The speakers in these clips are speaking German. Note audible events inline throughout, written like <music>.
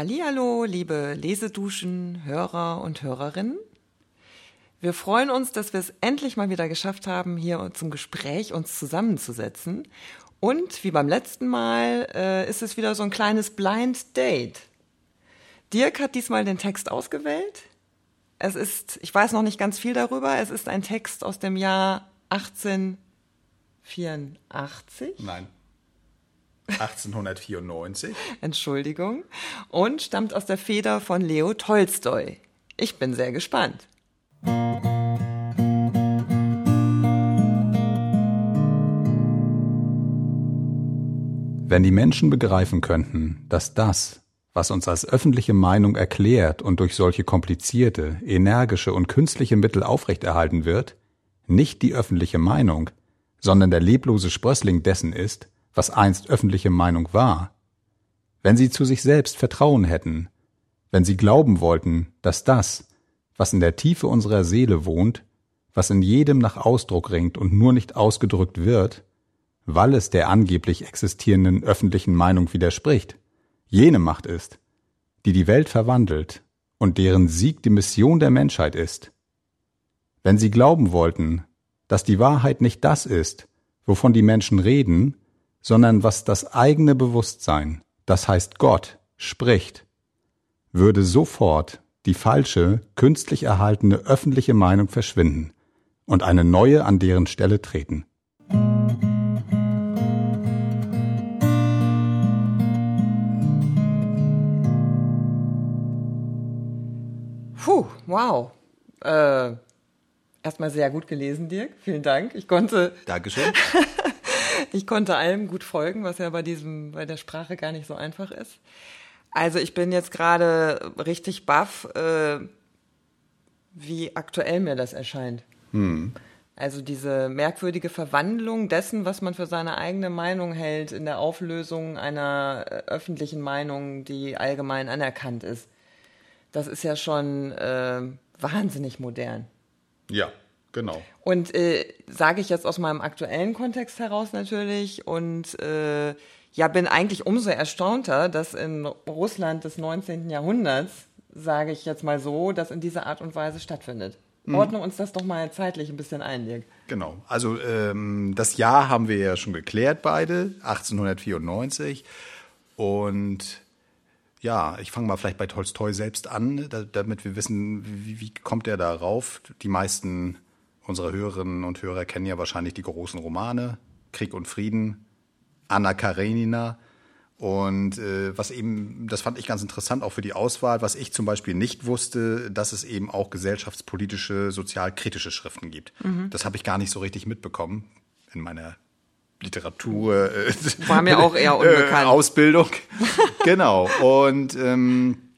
Hallihallo, liebe Leseduschen, Hörer und Hörerinnen. Wir freuen uns, dass wir es endlich mal wieder geschafft haben, hier zum Gespräch uns zusammenzusetzen. Und wie beim letzten Mal äh, ist es wieder so ein kleines Blind Date. Dirk hat diesmal den Text ausgewählt. Es ist, ich weiß noch nicht ganz viel darüber, es ist ein Text aus dem Jahr 1884. Nein. 1894. Entschuldigung. Und stammt aus der Feder von Leo Tolstoi. Ich bin sehr gespannt. Wenn die Menschen begreifen könnten, dass das, was uns als öffentliche Meinung erklärt und durch solche komplizierte, energische und künstliche Mittel aufrechterhalten wird, nicht die öffentliche Meinung, sondern der leblose Sprössling dessen ist, was einst öffentliche Meinung war, wenn sie zu sich selbst Vertrauen hätten, wenn sie glauben wollten, dass das, was in der Tiefe unserer Seele wohnt, was in jedem nach Ausdruck ringt und nur nicht ausgedrückt wird, weil es der angeblich existierenden öffentlichen Meinung widerspricht, jene Macht ist, die die Welt verwandelt und deren Sieg die Mission der Menschheit ist. Wenn sie glauben wollten, dass die Wahrheit nicht das ist, wovon die Menschen reden, sondern was das eigene Bewusstsein, das heißt Gott, spricht, würde sofort die falsche, künstlich erhaltene öffentliche Meinung verschwinden und eine neue an deren Stelle treten. Puh, wow. Äh, erstmal sehr gut gelesen, Dirk. Vielen Dank. Ich konnte. Dankeschön. <laughs> ich konnte allem gut folgen, was ja bei diesem, bei der Sprache gar nicht so einfach ist. Also ich bin jetzt gerade richtig baff, äh, wie aktuell mir das erscheint. Hm. Also diese merkwürdige Verwandlung dessen, was man für seine eigene Meinung hält, in der Auflösung einer äh, öffentlichen Meinung, die allgemein anerkannt ist. Das ist ja schon äh, wahnsinnig modern. Ja, genau. Und äh, sage ich jetzt aus meinem aktuellen Kontext heraus natürlich und äh, ja, bin eigentlich umso erstaunter, dass in Russland des 19. Jahrhunderts, sage ich jetzt mal so, das in dieser Art und Weise stattfindet. Mhm. Ordne uns das doch mal zeitlich ein bisschen ein, Dirk. Genau. Also ähm, das Jahr haben wir ja schon geklärt, beide, 1894. Und ja, ich fange mal vielleicht bei Tolstoi selbst an, da, damit wir wissen, wie, wie kommt er darauf. Die meisten unserer Hörerinnen und Hörer kennen ja wahrscheinlich die großen Romane, Krieg und Frieden, Anna Karenina. Und äh, was eben, das fand ich ganz interessant, auch für die Auswahl, was ich zum Beispiel nicht wusste, dass es eben auch gesellschaftspolitische, sozialkritische Schriften gibt. Das habe ich gar nicht so richtig mitbekommen in meiner Literatur. Äh, War mir auch eher <laughs> unbekannt. Äh, Ausbildung. <laughs> genau. Und ähm,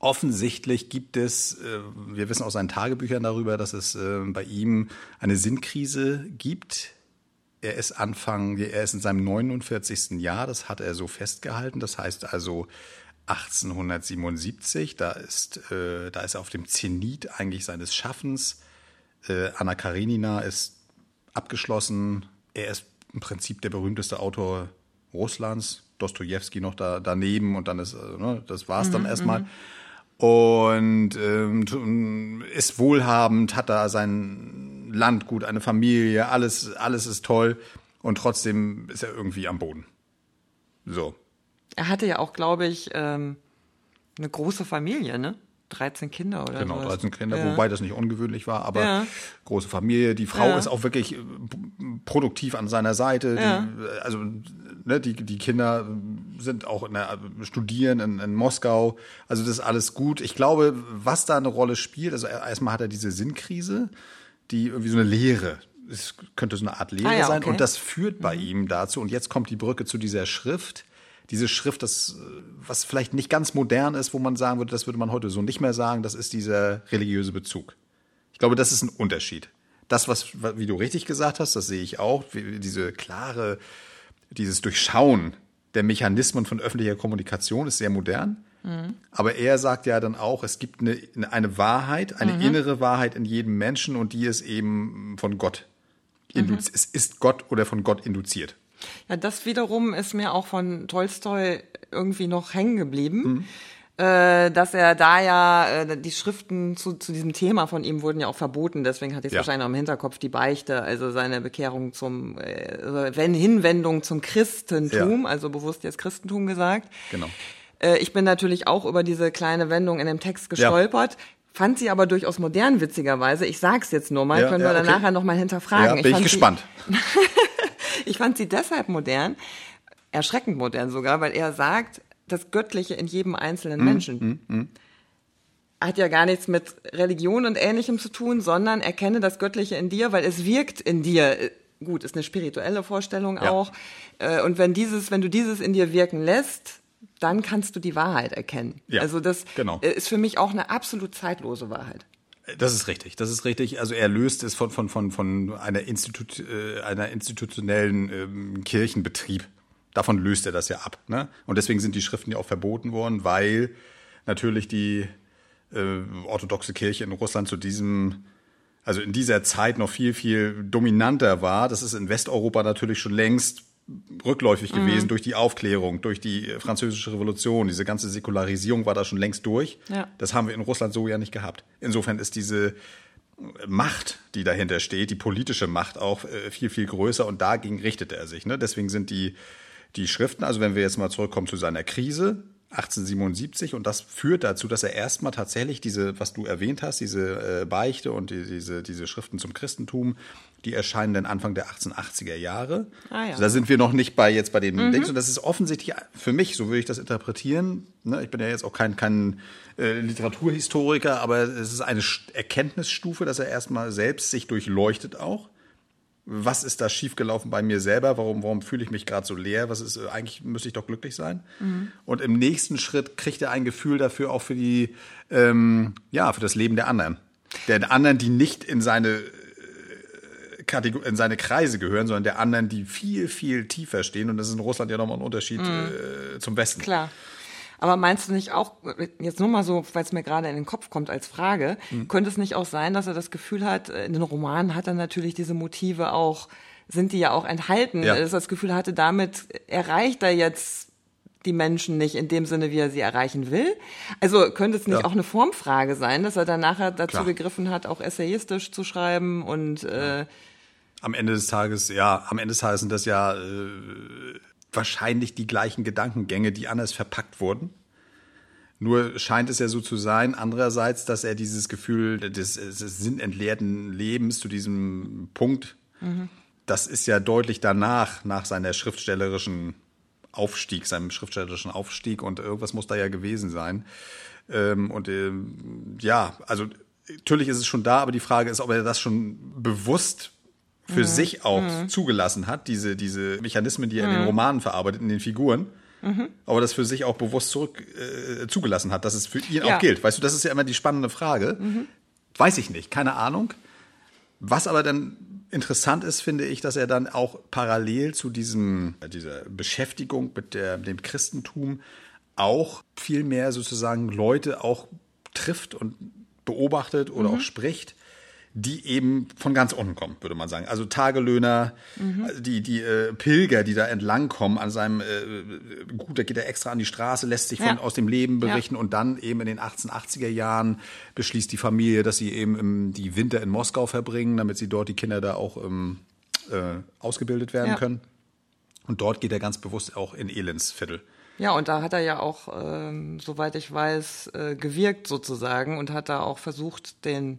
offensichtlich gibt es, äh, wir wissen aus seinen Tagebüchern darüber, dass es äh, bei ihm eine Sinnkrise gibt. Er ist Anfang, er ist in seinem 49. Jahr, das hat er so festgehalten. Das heißt also 1877, da ist, äh, da ist er auf dem Zenit eigentlich seines Schaffens. Anna Karenina ist abgeschlossen. Er ist im Prinzip der berühmteste Autor Russlands. Dostoevsky noch da, daneben und dann ist, ne, das war's dann erstmal. Und ähm, ist wohlhabend, hat da sein Landgut, eine Familie, alles, alles ist toll. Und trotzdem ist er irgendwie am Boden. So. Er hatte ja auch, glaube ich, ähm, eine große Familie, ne? 13 Kinder oder Genau, sowas. 13 Kinder, Ja. wobei das nicht ungewöhnlich war, aber Ja. große Familie. Die Frau Ja. ist auch wirklich äh, produktiv an seiner Seite. Die, also ne, die, die Kinder sind auch in der, studieren in, in Moskau. Also das ist alles gut. Ich glaube, was da eine Rolle spielt, also erstmal hat er diese Sinnkrise, die irgendwie so eine Lehre. Es könnte so eine Art Lehre Ah ja, sein. okay. Und das führt bei ihm dazu. Und jetzt kommt die Brücke zu dieser Schrift. Diese Schrift, das, was vielleicht nicht ganz modern ist, wo man sagen würde, das würde man heute so nicht mehr sagen, das ist dieser religiöse Bezug. Ich glaube, das ist ein Unterschied. Das, was, wie du richtig gesagt hast, das sehe ich auch, diese klare, dieses Durchschauen der Mechanismen von öffentlicher Kommunikation ist sehr modern. Aber er sagt ja dann auch, es gibt eine, eine Wahrheit, eine innere Wahrheit in jedem Menschen und die ist eben von Gott. Induz Es ist Gott oder von Gott induziert. Ja, das wiederum ist mir auch von Tolstoi irgendwie noch hängen geblieben. Äh, dass er da ja, äh, die Schriften zu, zu diesem Thema von ihm wurden ja auch verboten, deswegen hatte ich es Ja. wahrscheinlich noch im Hinterkopf, die Beichte, also seine Bekehrung zum, äh, also wenn Hinwendung zum Christentum, also bewusst jetzt Christentum gesagt. Genau. Äh, ich bin natürlich auch über diese kleine Wendung in dem Text gestolpert. Fand sie aber durchaus modern, witzigerweise. Ich sag's jetzt nur mal, Ja, können ja, wir dann okay. nachher nochmal hinterfragen. Ja, bin ich fand gespannt. <laughs> Ich fand sie deshalb modern, erschreckend modern sogar, weil er sagt, das Göttliche in jedem Mhm, einzelnen Menschen. Hat ja gar nichts mit Religion und Ähnlichem zu tun, sondern erkenne das Göttliche in dir, weil es wirkt in dir. Gut, ist eine spirituelle Vorstellung Ja. auch. Äh, Und wenn dieses, wenn du dieses in dir wirken lässt, dann kannst du die Wahrheit erkennen. Ja, also das genau. äh, ist für mich auch eine absolut zeitlose Wahrheit. Das ist richtig, das ist richtig. Also er löst es von, von, von, von einer, Institut, äh, einer institutionellen ähm, Kirchenbetrieb. Davon löst er das ja ab. Ne? Und deswegen sind die Schriften ja auch verboten worden, weil natürlich die äh, orthodoxe Kirche in Russland zu diesem, also in dieser Zeit noch viel, viel dominanter war. Das ist in Westeuropa natürlich schon längst rückläufig gewesen durch die Aufklärung, durch die französische Revolution. Diese ganze Säkularisierung war da schon längst durch. Ja. Das haben wir in Russland so ja nicht gehabt. Insofern ist diese Macht, die dahinter steht, die politische Macht auch äh, viel, viel größer und dagegen richtete er sich. Ne? Deswegen sind die, die Schriften, also wenn wir jetzt mal zurückkommen zu seiner Krise, 1877 und das führt dazu, dass er erstmal tatsächlich diese, was du erwähnt hast, diese äh, Beichte und die, diese, diese Schriften zum Christentum, die erscheinen dann Anfang der 1880er Jahre. Ah, ja. also da sind wir noch nicht bei jetzt bei den Dings und das ist offensichtlich für mich, so würde ich das interpretieren. Ne? Ich bin ja jetzt auch kein, kein äh, Literaturhistoriker, aber es ist eine Erkenntnisstufe, dass er erstmal selbst sich durchleuchtet auch was ist da schiefgelaufen bei mir selber? Warum, warum fühle ich mich gerade so leer? Was ist, äh, eigentlich müsste ich doch glücklich sein. Und im nächsten Schritt kriegt er ein Gefühl dafür auch für die, ähm, ja, für das Leben der anderen. Der anderen, die nicht in seine äh, Kategor in seine Kreise gehören, sondern der anderen, die viel, viel tiefer stehen. Und das ist in Russland ja nochmal ein Unterschied äh, zum Westen. Klar. Aber meinst du nicht auch, jetzt nur mal so, weil es mir gerade in den Kopf kommt als Frage, Hm. könnte es nicht auch sein, dass er das Gefühl hat, in den Romanen hat er natürlich diese Motive auch, sind die ja auch enthalten, Ja. dass er das Gefühl hatte, damit erreicht er jetzt die Menschen nicht in dem Sinne, wie er sie erreichen will. Also könnte es nicht Ja. auch eine Formfrage sein, dass er dann nachher dazu Klar. gegriffen hat, auch essayistisch zu schreiben und äh, Am Ende des Tages, ja, am Ende des Tages sind das ja äh, wahrscheinlich die gleichen Gedankengänge, die anders verpackt wurden. Nur scheint es ja so zu sein, andererseits, dass er dieses Gefühl des, des sinnentleerten Lebens zu diesem Punkt, das ist ja deutlich danach, nach seiner schriftstellerischen Aufstieg, seinem schriftstellerischen Aufstieg und irgendwas muss da ja gewesen sein. Ähm, und ähm, ja, also natürlich ist es schon da, aber die Frage ist, ob er das schon bewusst für sich auch zugelassen hat, diese, diese Mechanismen, die er in den Romanen verarbeitet, in den Figuren. Aber das für sich auch bewusst zurück äh, zugelassen hat, dass es für ihn Ja. auch gilt. Weißt du, das ist ja immer die spannende Frage. Weiß ich nicht, keine Ahnung. Was aber dann interessant ist, finde ich, dass er dann auch parallel zu diesem, äh, dieser Beschäftigung mit der, dem Christentum auch viel mehr sozusagen Leute auch trifft und beobachtet oder auch spricht, die eben von ganz unten kommen, würde man sagen. Also Tagelöhner, also die, die äh, Pilger, die da entlang kommen an seinem, äh, gut, da geht er extra an die Straße, lässt sich von, Ja. aus dem Leben Ja. berichten und dann eben in den 1880er Jahren beschließt die Familie, dass sie eben im, die Winter in Moskau verbringen, damit sie dort die Kinder da auch ähm, äh, ausgebildet werden Ja. können. Und dort geht er ganz bewusst auch in Elendsviertel. Ja, und da hat er ja auch, ähm, soweit ich weiß, äh, gewirkt sozusagen und hat da auch versucht, den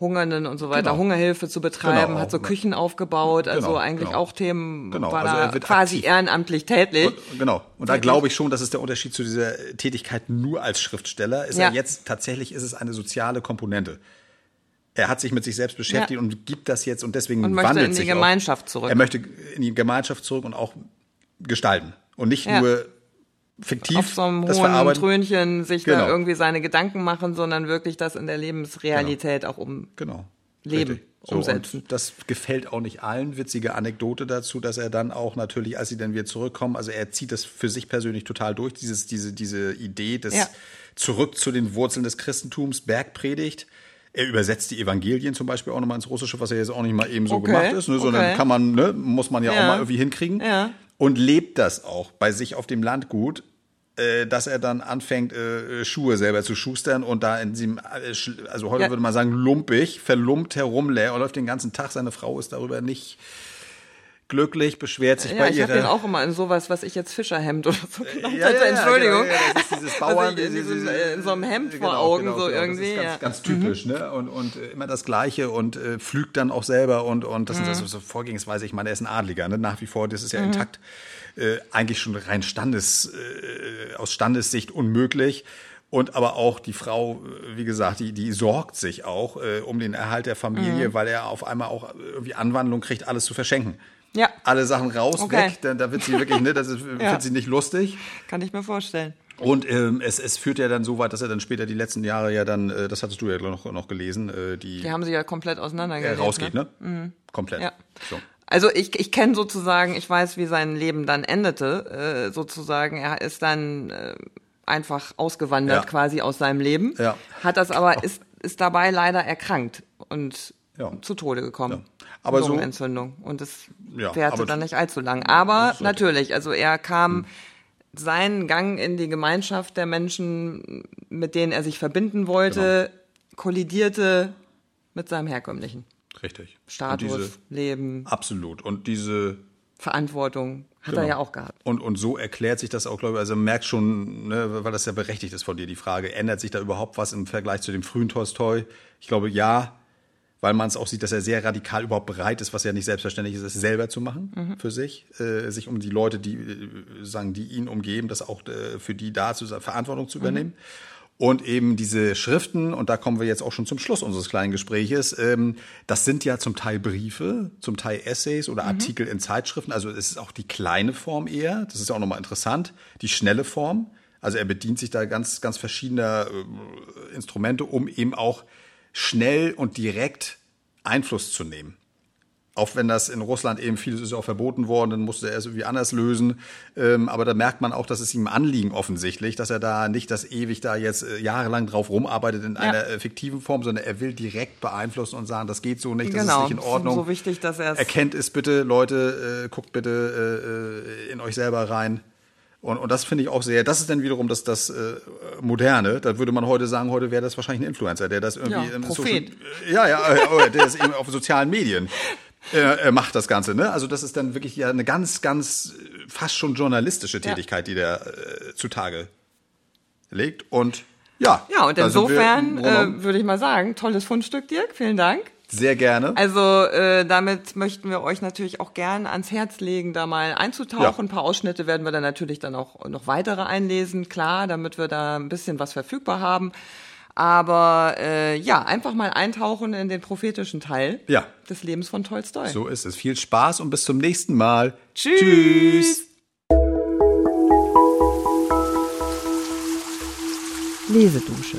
Hungernden und so weiter Genau. Hungerhilfe zu betreiben, Genau, hat so. Küchen aufgebaut, also Genau, eigentlich genau. auch Themen, Genau, war also er wird quasi aktiv. ehrenamtlich tätig. Und, genau. Und da glaube ich schon, das ist der Unterschied zu dieser Tätigkeit nur als Schriftsteller. Ist Ja. er jetzt tatsächlich ist es eine soziale Komponente. Er hat sich mit sich selbst beschäftigt Ja. und gibt das jetzt und deswegen Und möchte wandelt in die sich Gemeinschaft auch, zurück. Er möchte in die Gemeinschaft zurück und auch gestalten und nicht Ja. nur fiktiv auf so einem das hohen. Trönchen sich Genau. da irgendwie seine Gedanken machen, sondern wirklich das in der Lebensrealität auch um. Genau. Leben Richtig. So, umsetzen. Und das gefällt auch nicht allen. Witzige Anekdote dazu, dass er dann auch natürlich, als sie dann wieder zurückkommen, also er zieht das für sich persönlich total durch, dieses, diese, diese Idee des Ja. zurück zu den Wurzeln des Christentums, Bergpredigt. Er übersetzt die Evangelien zum Beispiel auch nochmal ins Russische, was ja jetzt auch nicht mal eben so Okay, gemacht ist, ne, sondern okay. kann man, ne, muss man ja, Ja. auch mal irgendwie hinkriegen. Ja. Und lebt das auch bei sich auf dem Landgut äh, dass er dann anfängt, äh, Schuhe selber zu schustern und da in diesem, äh, also heute Ja. würde man sagen, lumpig, verlumpt herumläuft und läuft den ganzen Tag. Seine Frau ist darüber nicht glücklich, beschwert sich Ja, bei ich habe den auch immer in sowas, was ich jetzt Fischerhemd oder so genannt Ja, ja, hätte. ja, Entschuldigung. genau, ja, das ist dieses <laughs> Also Bauern, ich- in, diese- diesem, diese- äh, in so einem Hemd vor Genau, Augen, genau, so genau. irgendwie. Das ist. Mhm. ganz, ganz typisch, ne? Und, und äh, immer das Gleiche und äh, pflügt dann auch selber und, und das Mhm. so, so Vorgehensweise. Ich meine, er ist ein Adliger, ne? Nach wie vor, das ist ja intakt. Äh, eigentlich schon rein Standes, äh, aus Standessicht unmöglich. Und aber auch die Frau, äh, wie gesagt, die, die sorgt sich auch äh, um den Erhalt der Familie, Mhm. weil er auf einmal auch irgendwie Anwandlung kriegt, alles zu verschenken. Ja. Alle Sachen raus, Okay. weg, da, da wird sie wirklich, ne, das ist, <laughs> Ja. findet sie nicht lustig. Kann ich mir vorstellen. Und ähm, es, es führt ja dann so weit, dass er dann später die letzten Jahre ja dann, äh, das hattest du ja noch, noch gelesen, äh, die, Die haben sie ja komplett er auseinandergelebt. rausgeht, ne? ne? Komplett. Ja. So. Also ich, ich kenne sozusagen, ich weiß, wie sein Leben dann endete, äh, sozusagen. Er ist dann äh, einfach ausgewandert Ja. quasi aus seinem Leben. Ja. Hat das aber, ist, ist dabei leider erkrankt und Ja. zu Tode gekommen. Aber so- Lungenentzündung. Und es Ja, währte dann nicht allzu lang. Aber So- natürlich, also er kam Hm. seinen Gang in die Gemeinschaft der Menschen, mit denen er sich verbinden wollte, Genau. kollidierte mit seinem herkömmlichen Richtig. Status, diese, Leben, absolut. Und diese Verantwortung hat Genau. er ja auch gehabt. Und, und so erklärt sich das auch, glaube ich, also merkt schon, ne, weil das ja berechtigt ist von dir, die Frage, ändert sich da überhaupt was im Vergleich zu dem frühen Tolstoi? Ich glaube, ja, weil man es auch sieht, dass er sehr radikal überhaupt bereit ist, was ja nicht selbstverständlich ist, es selber zu machen für sich, äh, sich um die Leute, die äh, sagen, die ihn umgeben, das auch äh, für die da zu Verantwortung zu übernehmen. Und eben diese Schriften, und da kommen wir jetzt auch schon zum Schluss unseres kleinen Gespräches, ähm, das sind ja zum Teil Briefe, zum Teil Essays oder Artikel in Zeitschriften. Also es ist auch die kleine Form eher, das ist ja auch nochmal interessant, die schnelle Form. Also er bedient sich da ganz, ganz verschiedener äh, Instrumente, um eben auch schnell und direkt Einfluss zu nehmen. Auch wenn das in Russland eben vieles ist auch verboten worden, dann musste er es irgendwie anders lösen. Ähm, aber da merkt man auch, dass es ihm Anliegen offensichtlich, dass er da nicht das ewig da jetzt äh, jahrelang drauf rumarbeitet in einer äh, fiktiven Form, sondern er will direkt beeinflussen und sagen, das geht so nicht, das Genau, ist nicht in Ordnung. so wichtig, dass er es- Erkennt es bitte, Leute, äh, guckt bitte äh, in euch selber rein. Und, und das finde ich auch sehr, das ist dann wiederum das, das äh, Moderne. Da würde man heute sagen, heute wäre das wahrscheinlich ein Influencer, der das irgendwie Ja, im Prophet. Social, ja, ja, äh, der ist eben auf sozialen Medien äh, äh, macht das Ganze. Ne? Also das ist dann wirklich ja eine ganz, ganz äh, fast schon journalistische Tätigkeit, die der äh, zutage legt. Und ja, Ja, und wir insofern äh, würde ich mal sagen, tolles Fundstück, Dirk, vielen Dank. Sehr gerne. Also äh, damit möchten wir euch natürlich auch gern ans Herz legen, da mal einzutauchen. Ja. Ein paar Ausschnitte werden wir dann natürlich dann auch noch weitere einlesen, klar, damit wir da ein bisschen was verfügbar haben. Aber äh, ja, einfach mal eintauchen in den prophetischen Teil Ja. des Lebens von Tolstoi. So ist es. Viel Spaß und bis zum nächsten Mal. Tschüss. Tschüss. Lesedusche.